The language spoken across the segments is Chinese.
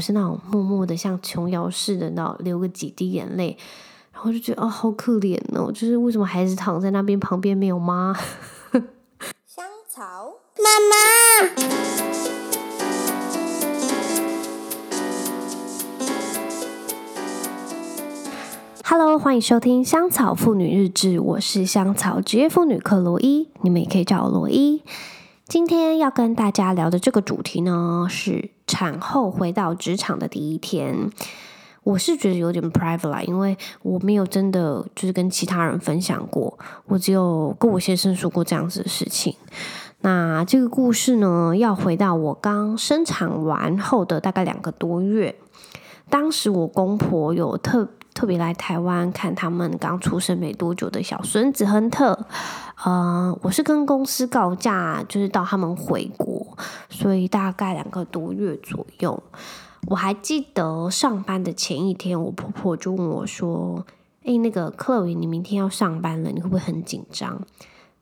我是那种默默的像琼瑶似的，那流个几滴眼泪，然后就觉得哦，好可怜哦，就是为什么孩子躺在那边旁边没有妈？香草妈妈。Hello，欢迎收听香草妇女日志，我是香草职业妇女克罗伊，你们也可以叫我罗伊。今天要跟大家聊的这个主题呢，是产后回到职场的第一天。我是觉得有点 private 啦，因为我没有真的就是跟其他人分享过，我只有跟我先生说过这样子的事情。那这个故事呢，要回到我刚生产完后的大概两个多月，当时我公婆有特。特别来台湾看他们刚出生没多久的小孙子亨特，呃，我是跟公司告假，就是到他们回国，所以大概两个多月左右。我还记得上班的前一天，我婆婆就问我说：“哎，那个 Chloe，你明天要上班了，你会不会很紧张？”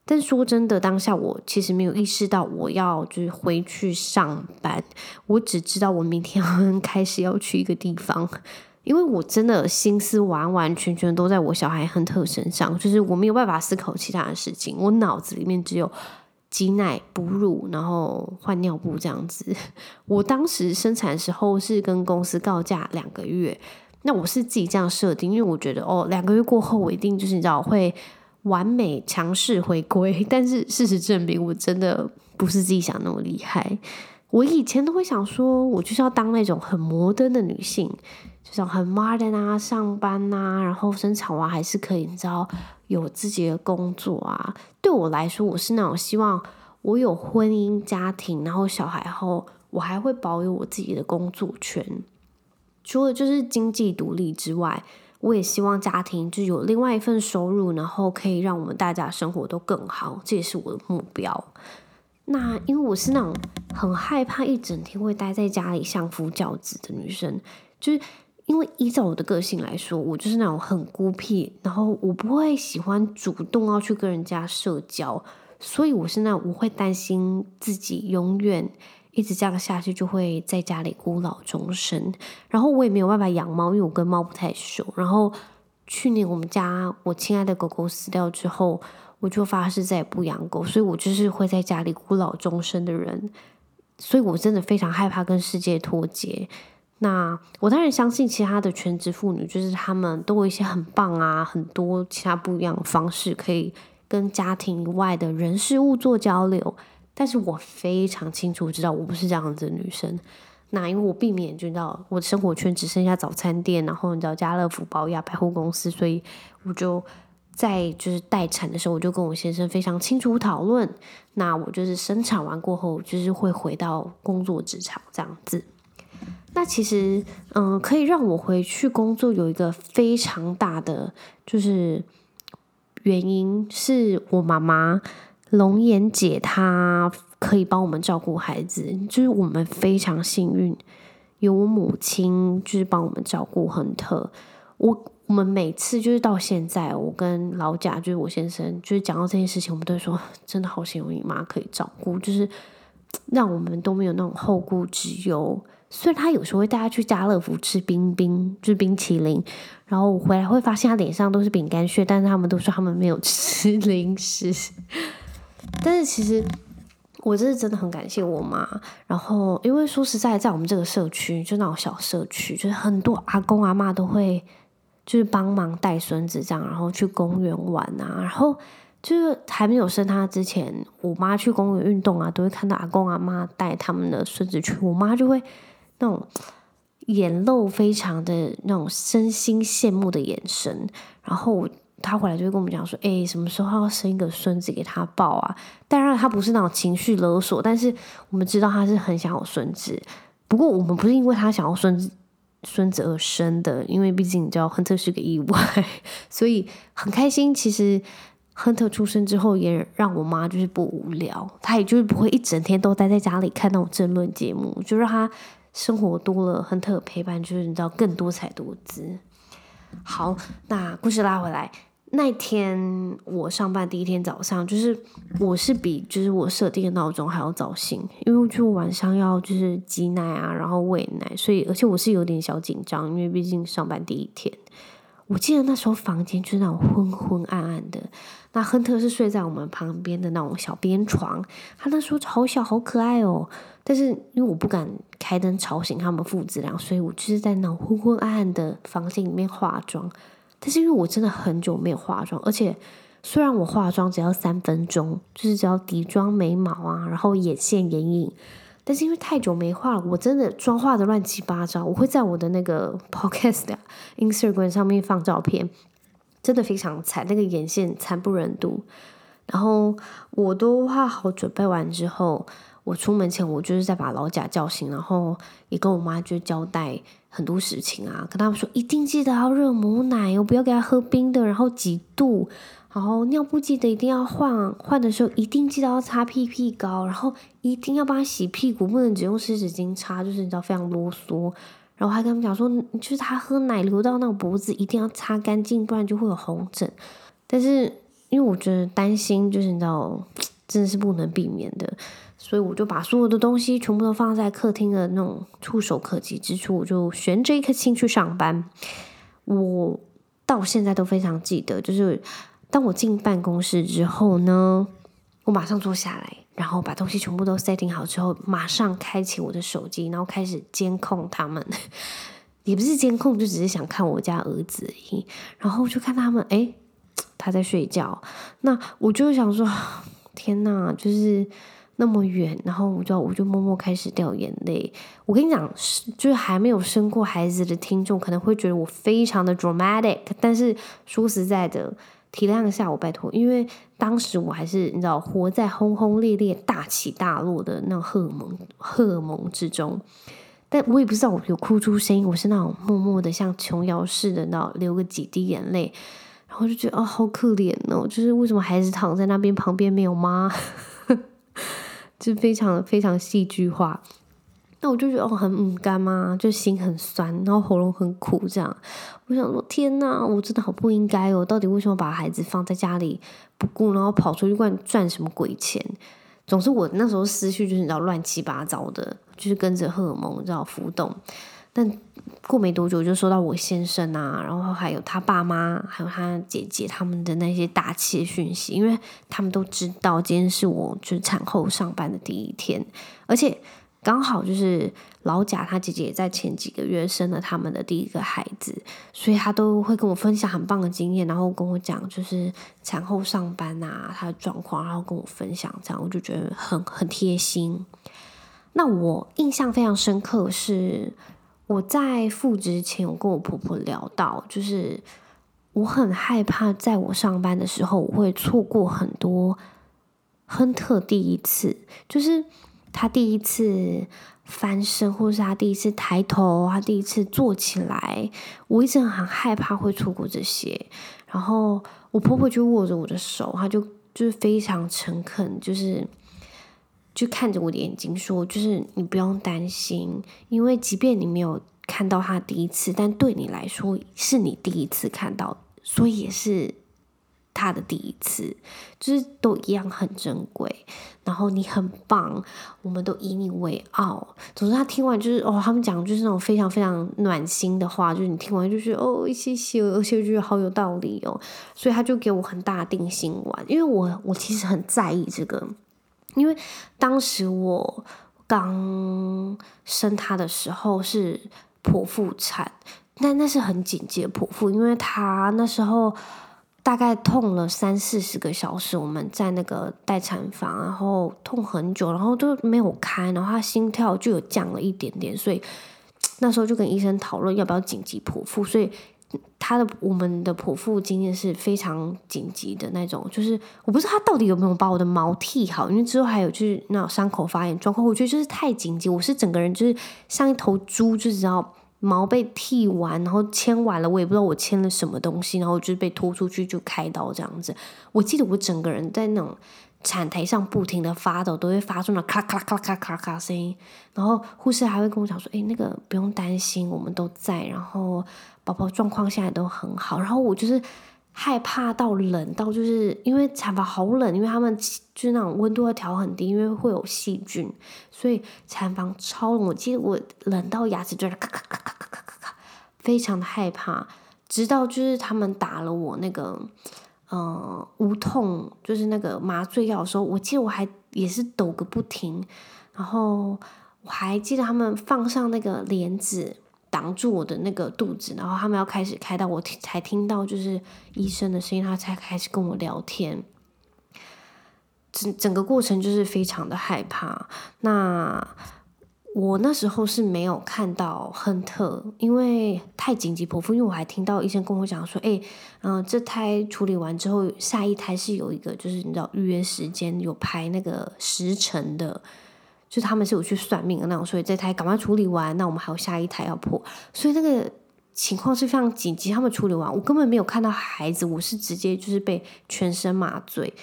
但说真的，当下我其实没有意识到我要就是回去上班，我只知道我明天 开始要去一个地方。因为我真的心思完完全全都在我小孩亨特身上，就是我没有办法思考其他的事情，我脑子里面只有挤奶、哺乳，然后换尿布这样子。我当时生产的时候是跟公司告假两个月，那我是自己这样设定，因为我觉得哦，两个月过后我一定就是你知道会完美强势回归，但是事实证明我真的不是自己想那么厉害。我以前都会想说，我就是要当那种很摩登的女性。这种很 modern 啊，上班啊，然后生产完还是可以，你知道有自己的工作啊。对我来说，我是那种希望我有婚姻家庭，然后小孩后，我还会保有我自己的工作权。除了就是经济独立之外，我也希望家庭就有另外一份收入，然后可以让我们大家生活都更好，这也是我的目标。那因为我是那种很害怕一整天会待在家里相夫教子的女生，就是。因为依照我的个性来说，我就是那种很孤僻，然后我不会喜欢主动要去跟人家社交，所以我是那种我会担心自己永远一直这样下去，就会在家里孤老终生。然后我也没有办法养猫，因为我跟猫不太熟。然后去年我们家我亲爱的狗狗死掉之后，我就发誓再也不养狗，所以我就是会在家里孤老终生的人。所以我真的非常害怕跟世界脱节。那我当然相信其他的全职妇女，就是她们都有一些很棒啊，很多其他不一样的方式可以跟家庭以外的人事物做交流。但是我非常清楚知道我不是这样子的女生。那因为我避免就知道我的生活圈只剩下早餐店，然后你知道家乐福、保亚、百货公司，所以我就在就是待产的时候，我就跟我先生非常清楚讨论。那我就是生产完过后，就是会回到工作职场这样子。那其实，嗯、可以让我回去工作有一个非常大的就是原因，是我妈妈龙岩姐她可以帮我们照顾孩子，就是我们非常幸运有我母亲就是帮我们照顾亨特。我我们每次就是到现在，我跟老贾就是我先生就是讲到这件事情，我们都说真的好幸运，妈可以照顾，就是让我们都没有那种后顾之忧。虽然他有时候会带他去家乐福吃冰冰，就是冰淇淋，然后我回来会发现他脸上都是饼干屑，但是他们都说他们没有吃零食。但是其实我这是真的很感谢我妈，然后因为说实在，在我们这个社区，就那种小社区，就是很多阿公阿嬷都会就是帮忙带孙子这样，然后去公园玩啊，然后就是还没有生他之前，我妈去公园运动啊，都会看到阿公阿嬷带他们的孙子去，我妈就会。那种眼露非常的那种身心羡慕的眼神，然后他回来就会跟我们讲说：“哎，什么时候要生一个孙子给他抱啊？”当然，他不是那种情绪勒索，但是我们知道他是很想要孙子。不过，我们不是因为他想要孙子孙子而生的，因为毕竟你知道亨特是个意外，所以很开心。其实亨特出生之后，也让我妈就是不无聊，她也就是不会一整天都待在家里看那种争论节目，就让她。生活多了，亨特陪伴，就是你知道更多彩多姿。好，那故事拉回来，那天我上班第一天早上，就是我是比就是我设定的闹钟还要早醒，因为就晚上要就是挤奶啊，然后喂奶，所以而且我是有点小紧张，因为毕竟上班第一天。我记得那时候房间就是那种昏昏暗暗的，那亨特是睡在我们旁边的那种小边床，他那时候好小好可爱哦，但是因为我不敢开灯吵醒他们父子俩，所以我就是在那昏昏暗暗的房间里面化妆。但是因为我真的很久没有化妆，而且虽然我化妆只要三分钟，就是只要底妆、眉毛啊，然后眼线、眼影，但是因为太久没化，我真的妆化的乱七八糟。我会在我的那个 podcast Instagram 上面放照片，真的非常惨，那个眼线惨不忍睹。然后我都化好准备完之后，我出门前我就是在把老贾叫醒，然后也跟我妈就交代。很多事情啊，跟他们说一定记得要热母奶哦，不要给他喝冰的，然后几度，然后尿布记得一定要换，换的时候一定记得要擦屁屁膏，然后一定要帮他洗屁股，不能只用湿纸巾擦，就是你知道非常啰嗦。然后还跟他们讲说，就是他喝奶流到那个脖子一定要擦干净，不然就会有红疹。但是因为我觉得担心，就是你知道，真的是不能避免的。所以我就把所有的东西全部都放在客厅的那种触手可及之处，我就悬着一颗心去上班。我到现在都非常记得，就是当我进办公室之后呢，我马上坐下来，然后把东西全部都 setting 好之后，马上开启我的手机，然后开始监控他们。也不是监控，就只是想看我家儿子。然后就看他们，诶，他在睡觉。那我就想说，天哪，就是。那么远，然后我就我就默默开始掉眼泪。我跟你讲，是就是还没有生过孩子的听众可能会觉得我非常的 dramatic，但是说实在的，体谅一下我拜托，因为当时我还是你知道活在轰轰烈烈、大起大落的那荷尔蒙荷尔蒙之中，但我也不知道我有哭出声音，我是那种默默的像琼瑶似的，那流个几滴眼泪，然后就觉得哦好可怜哦，就是为什么孩子躺在那边旁边没有妈？就非常非常戏剧化，那我就觉得哦很唔甘嘛，就心很酸，然后喉咙很苦，这样。我想说天哪，我真的好不应该哦！到底为什么把孩子放在家里不顾，然后跑出去赚赚什么鬼钱？总之我那时候思绪就是你知道乱七八糟的，就是跟着荷尔蒙你知道浮动。但过没多久，就收到我先生啊，然后还有他爸妈，还有他姐姐他们的那些打气讯息，因为他们都知道今天是我就是产后上班的第一天，而且刚好就是老贾他姐姐也在前几个月生了他们的第一个孩子，所以他都会跟我分享很棒的经验，然后跟我讲就是产后上班啊他的状况，然后跟我分享这样，我就觉得很很贴心。那我印象非常深刻是。我在复职前，我跟我婆婆聊到，就是我很害怕，在我上班的时候，我会错过很多亨特第一次，就是他第一次翻身，或是他第一次抬头，他第一次坐起来，我一直很害怕会错过这些。然后我婆婆就握着我的手，她就就是非常诚恳，就是。就看着我的眼睛说：“就是你不用担心，因为即便你没有看到他第一次，但对你来说是你第一次看到，所以也是他的第一次，就是都一样很珍贵。然后你很棒，我们都以你为傲。总之，他听完就是哦，他们讲就是那种非常非常暖心的话，就是你听完就是哦，谢谢，而且觉得好有道理哦。所以他就给我很大定心丸，因为我我其实很在意这个。”因为当时我刚生他的时候是剖腹产，但那是很紧急剖腹，因为他那时候大概痛了三四十个小时，我们在那个待产房，然后痛很久，然后都没有开，然后他心跳就有降了一点点，所以 那时候就跟医生讨论要不要紧急剖腹，所以。他的我们的剖腹经验是非常紧急的那种，就是我不知道他到底有没有把我的毛剃好，因为之后还有就是那种伤口发炎状况，我觉得就是太紧急，我是整个人就是像一头猪，就知道毛被剃完，然后牵完了，我也不知道我牵了什么东西，然后就是被拖出去就开刀这样子。我记得我整个人在那种。产台上不停的发抖，都会发出那咔咔咔咔咔咔声音。然后护士还会跟我讲说：“诶，那个不用担心，我们都在。然后宝宝状况现在都很好。”然后我就是害怕到冷到，就是因为产房好冷，因为他们就是那种温度会调很低，因为会有细菌，所以产房超冷。我记得我冷到牙齿就是咔咔咔咔咔咔咔咔，非常的害怕。直到就是他们打了我那个嗯无痛，就是那个麻醉药的时候，我记得我还也是抖个不停，然后我还记得他们放上那个帘子。挡住我的那个肚子，然后他们要开始开刀，我听才听到就是医生的声音，他才开始跟我聊天。整整个过程就是非常的害怕。那我那时候是没有看到亨特，因为太紧急剖腹，因为我还听到医生跟我讲说，哎，嗯、这胎处理完之后，下一胎是有一个就是你知道预约时间，有排那个时辰的。就他们是有去算命的那种，所以这台赶快处理完，那我们还有下一台要破，所以那个情况是非常紧急。他们处理完，我根本没有看到孩子，我是直接就是被全身麻醉。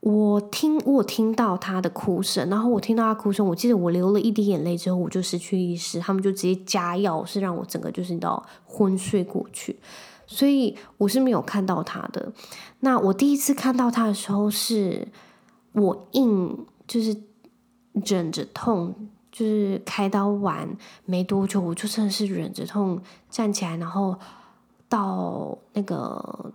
我听我听到他的哭声，然后我听到他哭声，我记得我流了一滴眼泪之后，我就失去意识。他们就直接加药，是让我整个就是你知道昏睡过去，所以我是没有看到他的。那我第一次看到他的时候，是我硬就是。忍着痛，就是开刀完没多久，我就真的是忍着痛站起来，然后到那个，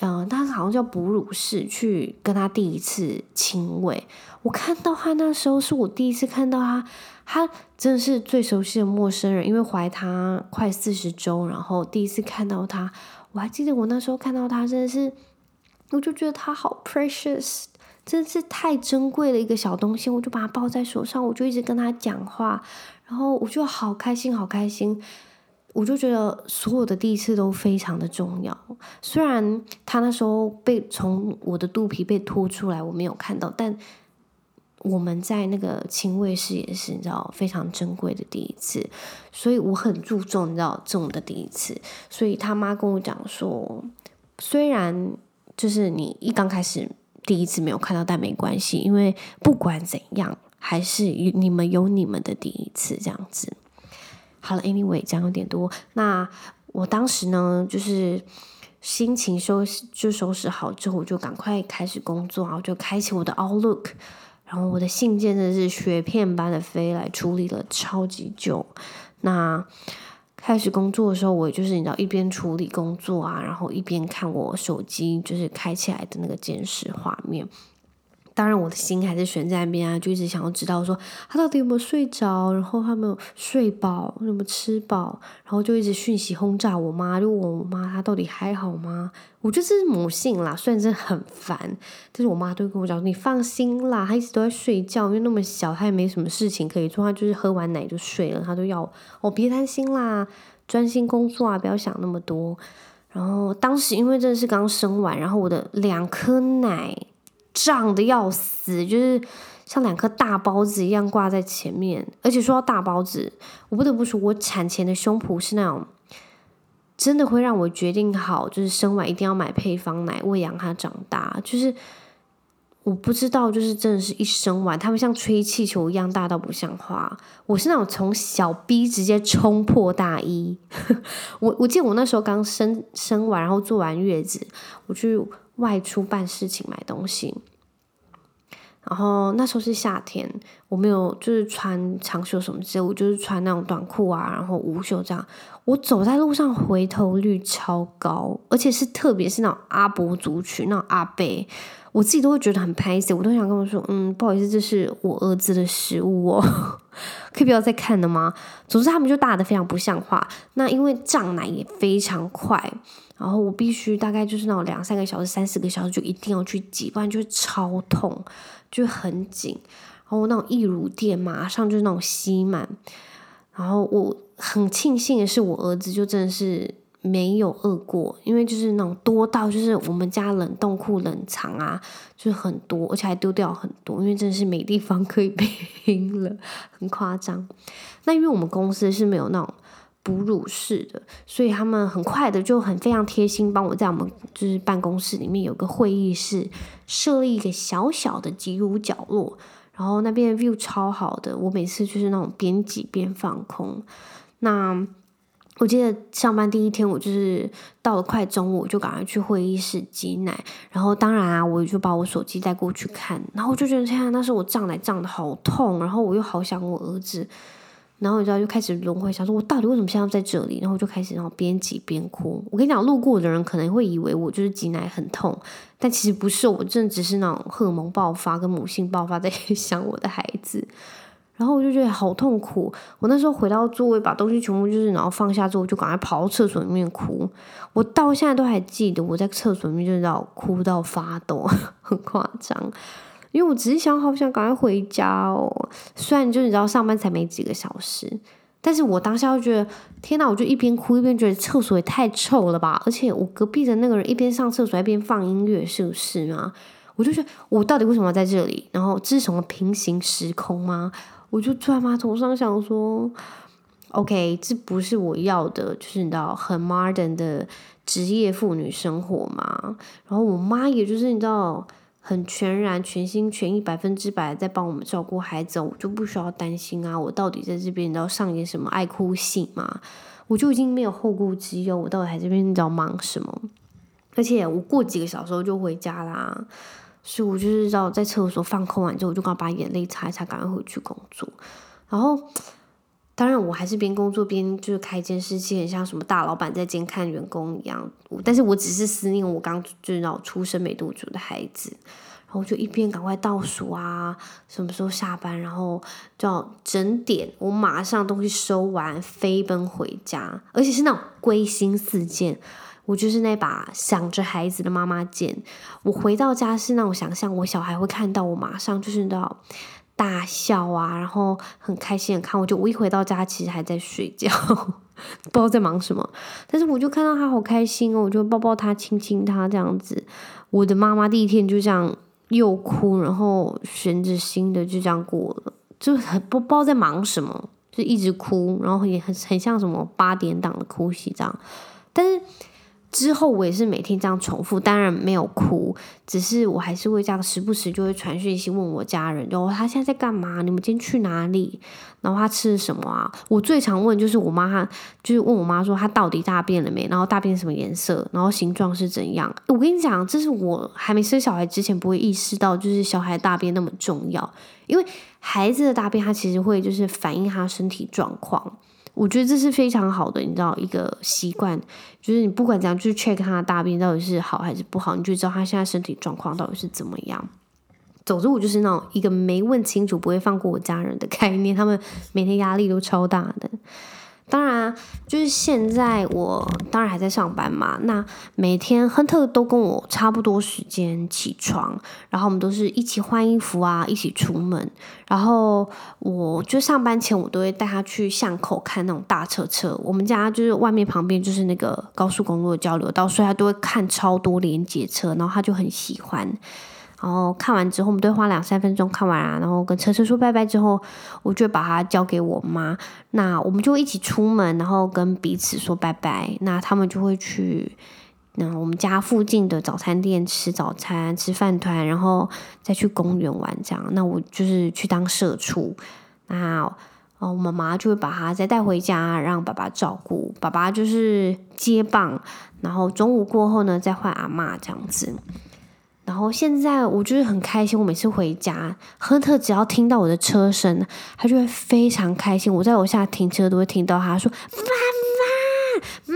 嗯、呃，他好像叫哺乳室去跟他第一次亲喂。我看到他那时候是我第一次看到他，他真的是最熟悉的陌生人，因为怀他快四十周，然后第一次看到他，我还记得我那时候看到他真的是，我就觉得他好 precious。真是太珍贵的一个小东西，我就把它抱在手上，我就一直跟他讲话，然后我就好开心，好开心。我就觉得所有的第一次都非常的重要。虽然他那时候被从我的肚皮被拖出来，我没有看到，但我们在那个亲喂室也是，你知道，非常珍贵的第一次，所以我很注重，你知道，这种的第一次。所以他妈跟我讲说，虽然就是你一刚开始。第一次没有看到，但没关系，因为不管怎样，还是你们有你们的第一次这样子。好了，Anyway，讲有点多。那我当时呢，就是心情收拾就收拾好之后，我就赶快开始工作，然后就开启我的 Outlook，然后我的信件真的是雪片般的飞来，处理了超级久。那开始工作的时候，我就是你知道一边处理工作啊，然后一边看我手机就是开起来的那个监视画面。当然，我的心还是悬在那边啊，就一直想要知道说他到底有没有睡着，然后他有没有睡饱，有没有吃饱，然后就一直讯息轰炸我妈，就问我妈她到底还好吗？我觉得这是母性啦，虽然真的很烦，但是我妈都跟我讲，你放心啦，她一直都在睡觉，因为那么小，她也没什么事情可以做，她就是喝完奶就睡了，她都要我别担心啦，专心工作啊，不要想那么多。然后当时因为真的是刚生完，然后我的两颗奶。胀得要死，就是像两颗大包子一样挂在前面。而且说到大包子，我不得不说，我产前的胸脯是那种真的会让我决定好，就是生完一定要买配方奶喂养它长大。就是我不知道，就是真的是一生完，他们像吹气球一样大到不像话。我是那种从小 B 直接冲破大一。我我记得我那时候刚生生完，然后坐完月子，我去。外出办事情买东西，然后那时候是夏天，我没有就是穿长袖什么之类，我就是穿那种短裤啊，然后无袖这样。我走在路上回头率超高，而且是特别是那种阿伯族群，那种阿伯，我自己都会觉得很拍谢，我都想跟我说，嗯，不好意思，这是我儿子的食物哦，可以不要再看了吗？总之他们就大得非常不像话。那因为胀奶也非常快。然后我必须大概就是那种两三个小时、三四个小时就一定要去挤，不然就超痛，就很紧。然后那种溢乳垫马上就是那种吸满。然后我很庆幸的是，我儿子就真的是没有饿过，因为就是那种多到就是我们家冷冻库冷藏啊，就是很多，而且还丢掉很多，因为真的是没地方可以 拼了，很夸张。那因为我们公司是没有那种。哺乳室的，所以他们很快的就很非常贴心，帮我在我们就是办公室里面有个会议室，设立一个小小的挤乳角落，然后那边的 view 超好的，我每次就是那种边挤边放空。那我记得上班第一天，我就是到了快中午，我就赶快去会议室挤奶。然后当然啊，我就把我手机带过去看。然后我就觉得天啊，那时候我胀奶胀的好痛，然后我又好想我儿子。然后你知道，就开始轮回，想说我到底为什么现在在这里？然后就开始然后边挤边哭。我跟你讲，路过的人可能会以为我就是挤奶很痛，但其实不是，我真的只是那种荷尔蒙爆发跟母性爆发在 想我的孩子。然后我就觉得好痛苦。我那时候回到座位，把东西全部就是然后放下之后，就赶快跑到厕所里面哭。我到现在都还记得我在厕所里面就是要哭到发抖，很夸张。因为我只是想好想赶快回家哦。虽然就你知道上班才没几个小时，但是我当下就觉得天哪！我就一边哭一边觉得厕所也太臭了吧。而且我隔壁的那个人一边上厕所一边放音乐，是不是啊？我就觉得我到底为什么要在这里？然后这是什么平行时空吗？我就坐在马桶上想说，OK，这不是我要的，就是你知道很 modern 的职业妇女生活嘛。然后我妈也就是你知道很全然、全心全意、百分之百在帮我们照顾孩子，我就不需要担心啊。我到底在这边你知道上演什么爱哭戏嘛？我就已经没有后顾之忧，我到底在这边你知道忙什么？而且我过几个小时我就回家啦。所以我就是知道在厕所放空完之后，我就刚把眼泪擦一擦，赶快回去工作。然后，当然我还是边工作边就是开监视器，很像什么大老板在监看员工一样。但是我只是思念我刚就是那出生没多久的孩子，然后就一边赶快倒数啊，什么时候下班，然后就整点，我马上东西收完，飞奔回家，而且是那种归心似箭。我就是那把想着孩子的妈妈剑。我回到家是那种想象，我小孩会看到我，马上就是那大笑啊，然后很开心的看我。就我一回到家，其实还在睡觉，不知道在忙什么。但是我就看到他好开心哦，我就抱抱他，亲亲他这样子。我的妈妈第一天就这样又哭，然后悬着心的就这样过了，就很不不知道在忙什么，就一直哭，然后也很很像什么八点档的哭戏这样，但是。之后我也是每天这样重复，当然没有哭，只是我还是会这样时不时就会传讯息问我家人，然后他现在在干嘛？你们今天去哪里？然后他吃了什么啊？我最常问就是我妈，就是问我妈说她到底大便了没？然后大便什么颜色？然后形状是怎样？我跟你讲，这是我还没生小孩之前不会意识到，就是小孩大便那么重要，因为孩子的大便他其实会就是反映他身体状况。我觉得这是非常好的，你知道一个习惯，就是你不管怎样，去 check 他的大便到底是好还是不好，你就知道他现在身体状况到底是怎么样。总之，我就是那种一个没问清楚不会放过我家人的 概念，他们每天压力都超大的。当然，就是现在我当然还在上班嘛。那每天亨特都跟我差不多时间起床，然后我们都是一起换衣服啊，一起出门。然后我就上班前，我都会带他去巷口看那种大车车。我们家就是外面旁边就是那个高速公路的交流道，所以他都会看超多连接车，然后他就很喜欢。然后看完之后，我们都花两三分钟看完啊，然后跟车车说拜拜之后，我就把它交给我妈。那我们就一起出门，然后跟彼此说拜拜。那他们就会去那我们家附近的早餐店吃早餐、吃饭团，然后再去公园玩这样。那我就是去当社畜。那哦，我妈妈就会把他再带回家，让爸爸照顾。爸爸就是接棒，然后中午过后呢，再换阿嬷这样子。然后现在我就是很开心，我每次回家，亨特只要听到我的车声，他就会非常开心。我在楼下停车都会听到他说“妈妈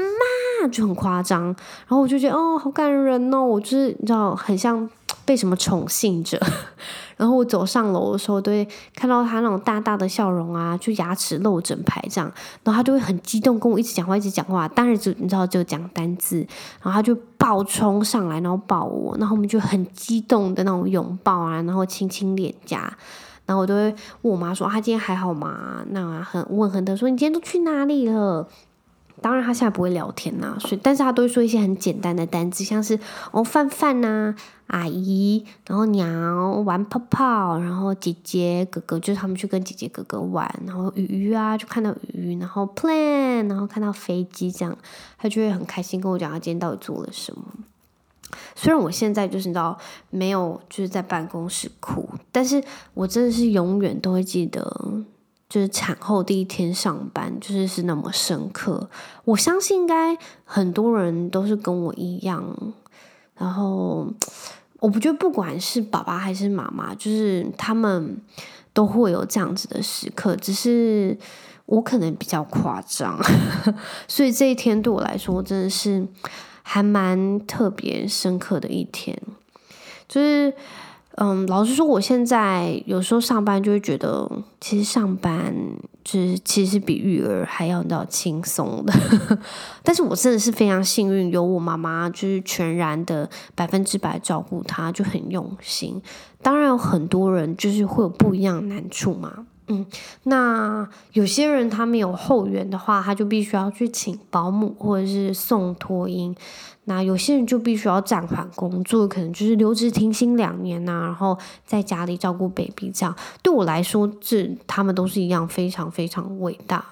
妈”，就很夸张。然后我就觉得哦，好感人哦，我就是你知道，很像被什么宠幸着。然后我走上楼的时候，都会看到他那种大大的笑容啊，就牙齿露整排这样，然后他就会很激动，跟我一直讲话，一直讲话。当然就你知道，就讲单字，然后他就暴冲上来，然后抱我，然后我们就很激动的那种拥抱啊，然后亲亲脸颊，然后我都会问我妈说：“他今天还好吗？”那很问亨特说：“你今天都去哪里了？”当然他现在不会聊天呐、所以但是他都会说一些很简单的单字，像是哦饭饭呐、阿姨，然后娘玩泡泡，然后姐姐哥哥就是他们去跟姐姐哥哥玩，然后鱼鱼啊就看到鱼，然后 plan，然后看到飞机这样，他就会很开心跟我讲他今天到底做了什么。虽然我现在就是你知道没有就是在办公室哭，但是我真的是永远都会记得。就是产后第一天上班，就是是那么深刻。我相信应该很多人都是跟我一样。然后，我不觉得不管是爸爸还是妈妈，就是他们都会有这样子的时刻，只是我可能比较夸张，所以这一天对我来说真的是还蛮特别深刻的一天，就是。嗯，老实说，我现在有时候上班就会觉得，其实上班就是其实比育儿还要比较轻松的。但是我真的是非常幸运，有我妈妈就是全然的百分之百照顾她，就很用心。当然有很多人就是会有不一样的难处嘛。嗯，那有些人他没有后援的话，他就必须要去请保姆或者是送托婴。那有些人就必须要暂缓工作，可能就是留职停薪两年呐、然后在家里照顾 baby 这样。对我来说，这他们都是一样非常非常伟大。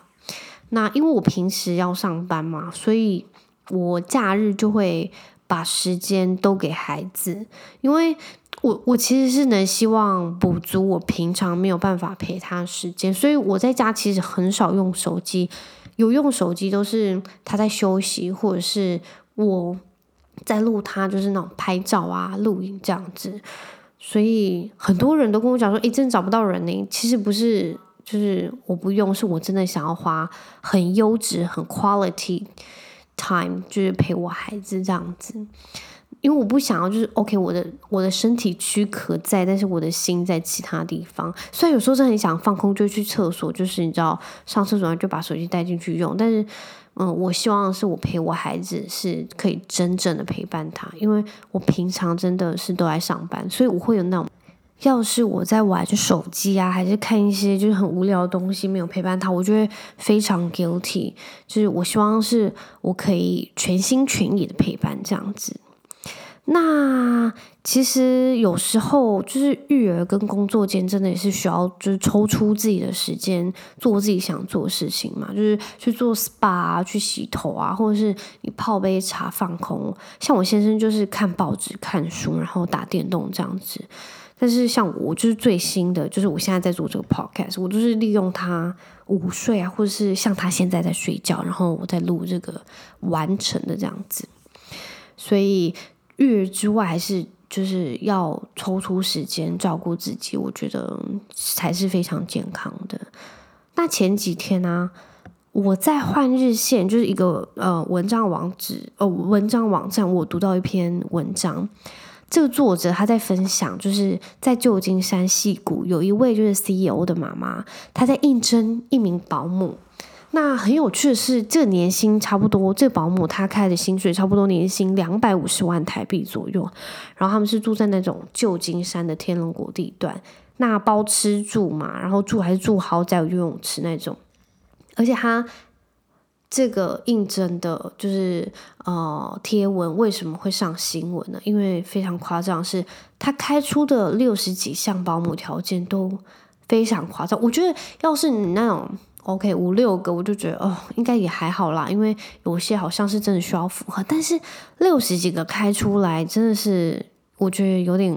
那因为我平时要上班嘛，所以我假日就会把时间都给孩子，因为。我我其实是能希望补足我平常没有办法陪他时间，所以我在家其实很少用手机，有用手机都是他在休息，或者是我在录他，就是那种拍照啊、录影这样子。所以很多人都跟我讲说：“诶，真的找不到人呢。”其实不是，就是我不用，是我真的想要花很优质、很 quality time，就是陪我孩子这样子。因为我不想要，就是 OK，我的我的身体躯壳在，但是我的心在其他地方。虽然有时候真的很想放空，就去厕所，就是你知道上厕所就把手机带进去用。但是，嗯，我希望是我陪我孩子是可以真正的陪伴他，因为我平常真的是都在上班，所以我会有那种，要是我在玩手机啊，还是看一些就是很无聊的东西，没有陪伴他，我就会非常 guilty。就是我希望是我可以全心全意的陪伴这样子。那其实有时候就是育儿跟工作间真的也是需要，就是抽出自己的时间做自己想做的事情嘛，就是去做 SPA 啊，去洗头啊，或者是你泡杯茶放空。像我先生就是看报纸、看书，然后打电动这样子。但是像我就是最新的，就是我现在在做这个 podcast，我就是利用他午睡啊，或者是像他现在在睡觉，然后我在录这个完成的这样子，所以。育儿之外，还是就是要抽出时间照顾自己，我觉得才是非常健康的。那前几天呢、啊，我在换日线，就是一个呃文章网址哦，文章网站，我读到一篇文章，这个作者他在分享，就是在旧金山矽谷有一位就是 CEO 的妈妈，她在应征一名保姆。那很有趣的是，这个年薪差不多，这个保姆她开的薪水差不多年薪两百五十万台币左右。然后他们是住在那种旧金山的天龙国地段，那包吃住嘛，然后住还是住豪宅游泳池那种。而且他这个应征的，就是呃贴文为什么会上新闻呢？因为非常夸张，是他开出的六十几项保姆条件都非常夸张。我觉得要是你那种。OK，五六个我就觉得哦，应该也还好啦，因为有些好像是真的需要符合，但是六十几个开出来真的是我觉得有点，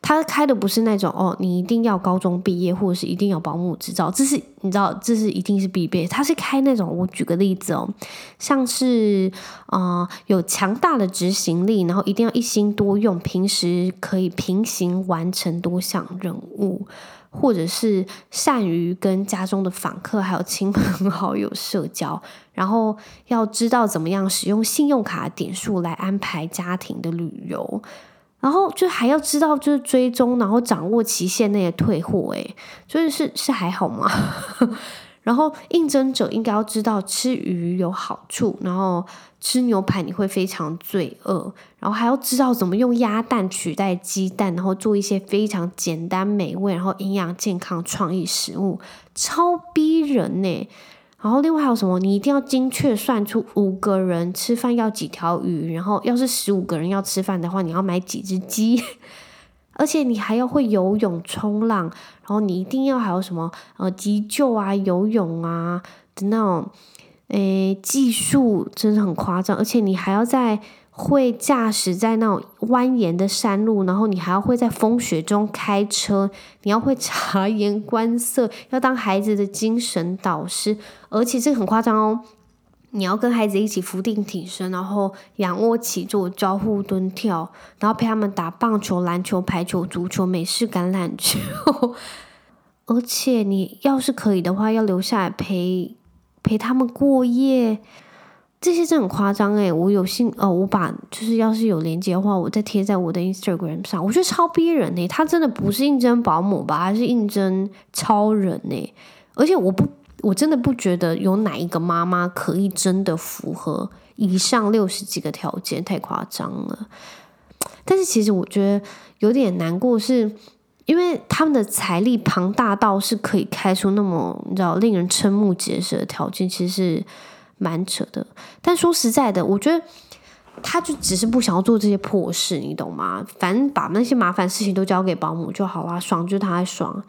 他开的不是那种哦，你一定要高中毕业或者是一定要保姆执照，这是你知道，这是一定是必备。他是开那种，我举个例子哦，像是啊、有强大的执行力，然后一定要一心多用，平时可以平行完成多项任务。或者是善于跟家中的访客还有亲朋 好友社交，然后要知道怎么样使用信用卡点数来安排家庭的旅游，然后就还要知道就是追踪，然后掌握期限内的退货，诶，所以是是还好吗？然后应征者应该要知道吃鱼有好处，然后吃牛排你会非常罪恶，然后还要知道怎么用鸭蛋取代鸡蛋，然后做一些非常简单美味，然后营养健康创意食物，超逼人呢。然后另外还有什么？你一定要精确算出五个人吃饭要几条鱼，然后要是十五个人要吃饭的话，你要买几只鸡。而且你还要会游泳、冲浪，然后你一定要还有什么呃急救啊、游泳啊的那种诶技术，真的很夸张。而且你还要在会驾驶在那种蜿蜒的山路，然后你还要会在风雪中开车，你要会察言观色，要当孩子的精神导师，而且这很夸张哦。你要跟孩子一起伏定挺身，然后仰卧起坐、交互蹲跳，然后陪他们打棒球、篮球、排球、足球、美式橄榄球。而且你要是可以的话，要留下来陪陪他们过夜。这些真很夸张诶，我有幸哦，我把就是要是有连接的话，我再贴在我的 Instagram 上。我觉得超逼人诶，他真的不是应征保姆吧？他是应征超人诶。而且我不。我真的不觉得有哪一个妈妈可以真的符合以上六十几个条件，太夸张了。但是其实我觉得有点难过，是因为他们的财力庞大到是可以开出那么你知道令人瞠目结舌的条件，其实是蛮扯的。但说实在的，我觉得他就只是不想要做这些破事，你懂吗？反正把那些麻烦事情都交给保姆就好啦，爽就他还爽。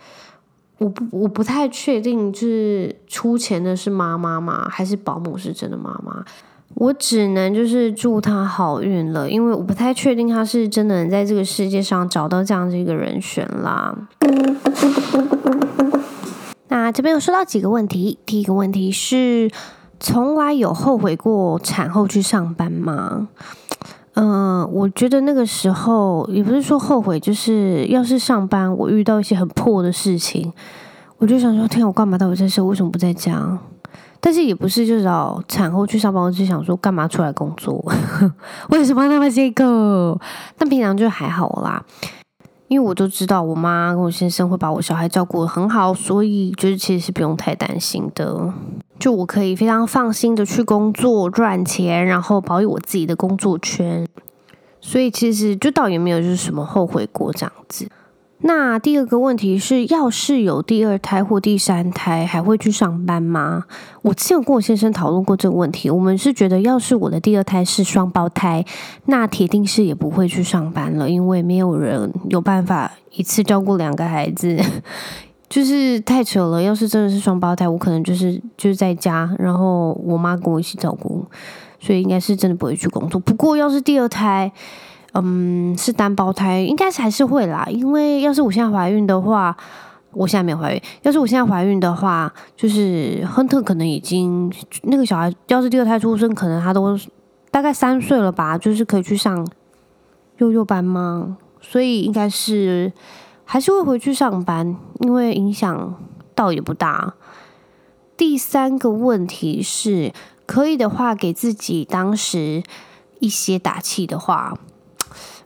我不我不太确定，就是出钱的是妈妈吗？还是保姆是真的妈妈？我只能就是祝她好运了，因为我不太确定她是真的能在这个世界上找到这样的一个人选啦。那这边有收到几个问题，第一个问题是：从来有后悔过产后去上班吗？嗯、我觉得那个时候也不是说后悔，就是要是上班我遇到一些很破的事情，我就想说，天，我干嘛到底在这？为什么不在家？但是也不是就是找产后去上班，我就想说，干嘛出来工作？为什么那么辛苦？但平常就还好啦。因为我都知道，我妈跟我先生会把我小孩照顾得很好，所以就是其实是不用太担心的。就我可以非常放心的去工作赚钱，然后保有我自己的工作圈。所以其实就倒也没有就是什么后悔过这样子。那第二个问题是，要是有第二胎或第三胎，还会去上班吗？我之前跟我先生讨论过这个问题，我们是觉得，要是我的第二胎是双胞胎，那铁定是也不会去上班了，因为没有人有办法一次照顾两个孩子，就是太扯了。要是真的是双胞胎，我可能就是就是在家，然后我妈跟我一起照顾，所以应该是真的不会去工作。不过要是第二胎，嗯，是单胞胎，应该是还是会啦。因为要是我现在怀孕的话，我现在没有怀孕。要是我现在怀孕的话，就是亨特可能已经那个小孩，要是第二胎出生，可能他都大概三岁了吧，就是可以去上幼幼班吗？所以应该是还是会回去上班，因为影响倒也不大。第三个问题是，可以的话，给自己当时一些打气的话。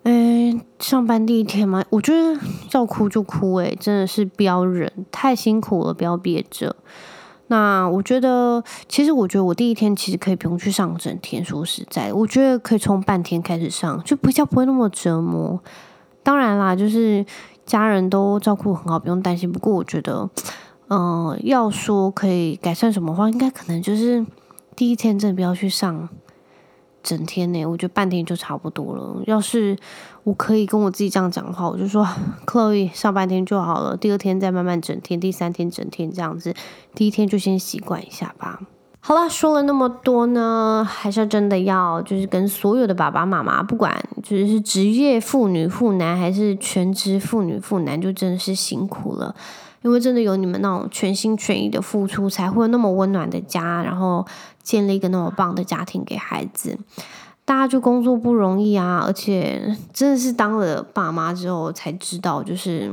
哎，上班第一天嘛，我觉得要哭就哭，哎，真的是不要忍，太辛苦了，不要憋着。那我觉得，其实我觉得我第一天其实可以不用去上整天，说实在，我觉得可以从半天开始上，就比较不会那么折磨。当然啦，就是家人都照顾很好，不用担心。不过我觉得，嗯、要说可以改善什么话，应该可能就是第一天真的不要去上。整天呢，我觉得半天就差不多了。要是我可以跟我自己这样讲话，我就说，Chloe 上半天就好了，第二天再慢慢整天，第三天整天这样子，第一天就先习惯一下吧。好了，说了那么多呢，还是要真的要就是跟所有的爸爸妈妈，不管就是职业妇女妇男还是全职妇女妇男，就真的是辛苦了。因为真的有你们那种全心全意的付出，才会有那么温暖的家，然后建立一个那么棒的家庭给孩子。大家就工作不容易啊，而且真的是当了爸妈之后才知道，就是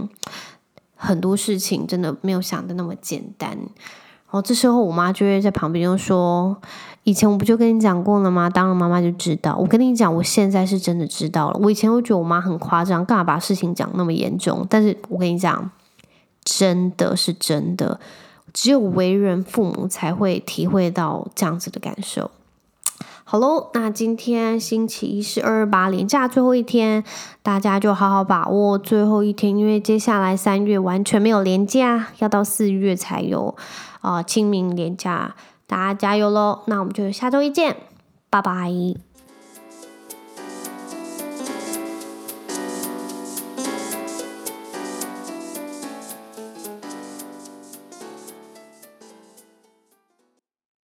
很多事情真的没有想的那么简单。然后这时候我妈就会在旁边就说：“以前我不就跟你讲过了吗？当了妈妈就知道。我跟你讲，我现在是真的知道了。我以前会觉得我妈很夸张，干嘛把事情讲那么严重？但是我跟你讲。”真的是真的，只有为人父母才会体会到这样子的感受。好喽，那今天星期一是二二八连假最后一天，大家就好好把握最后一天，因为接下来三月完全没有连假，要到四月才有啊、清明连假，大家加油喽！那我们就下周一见，拜拜。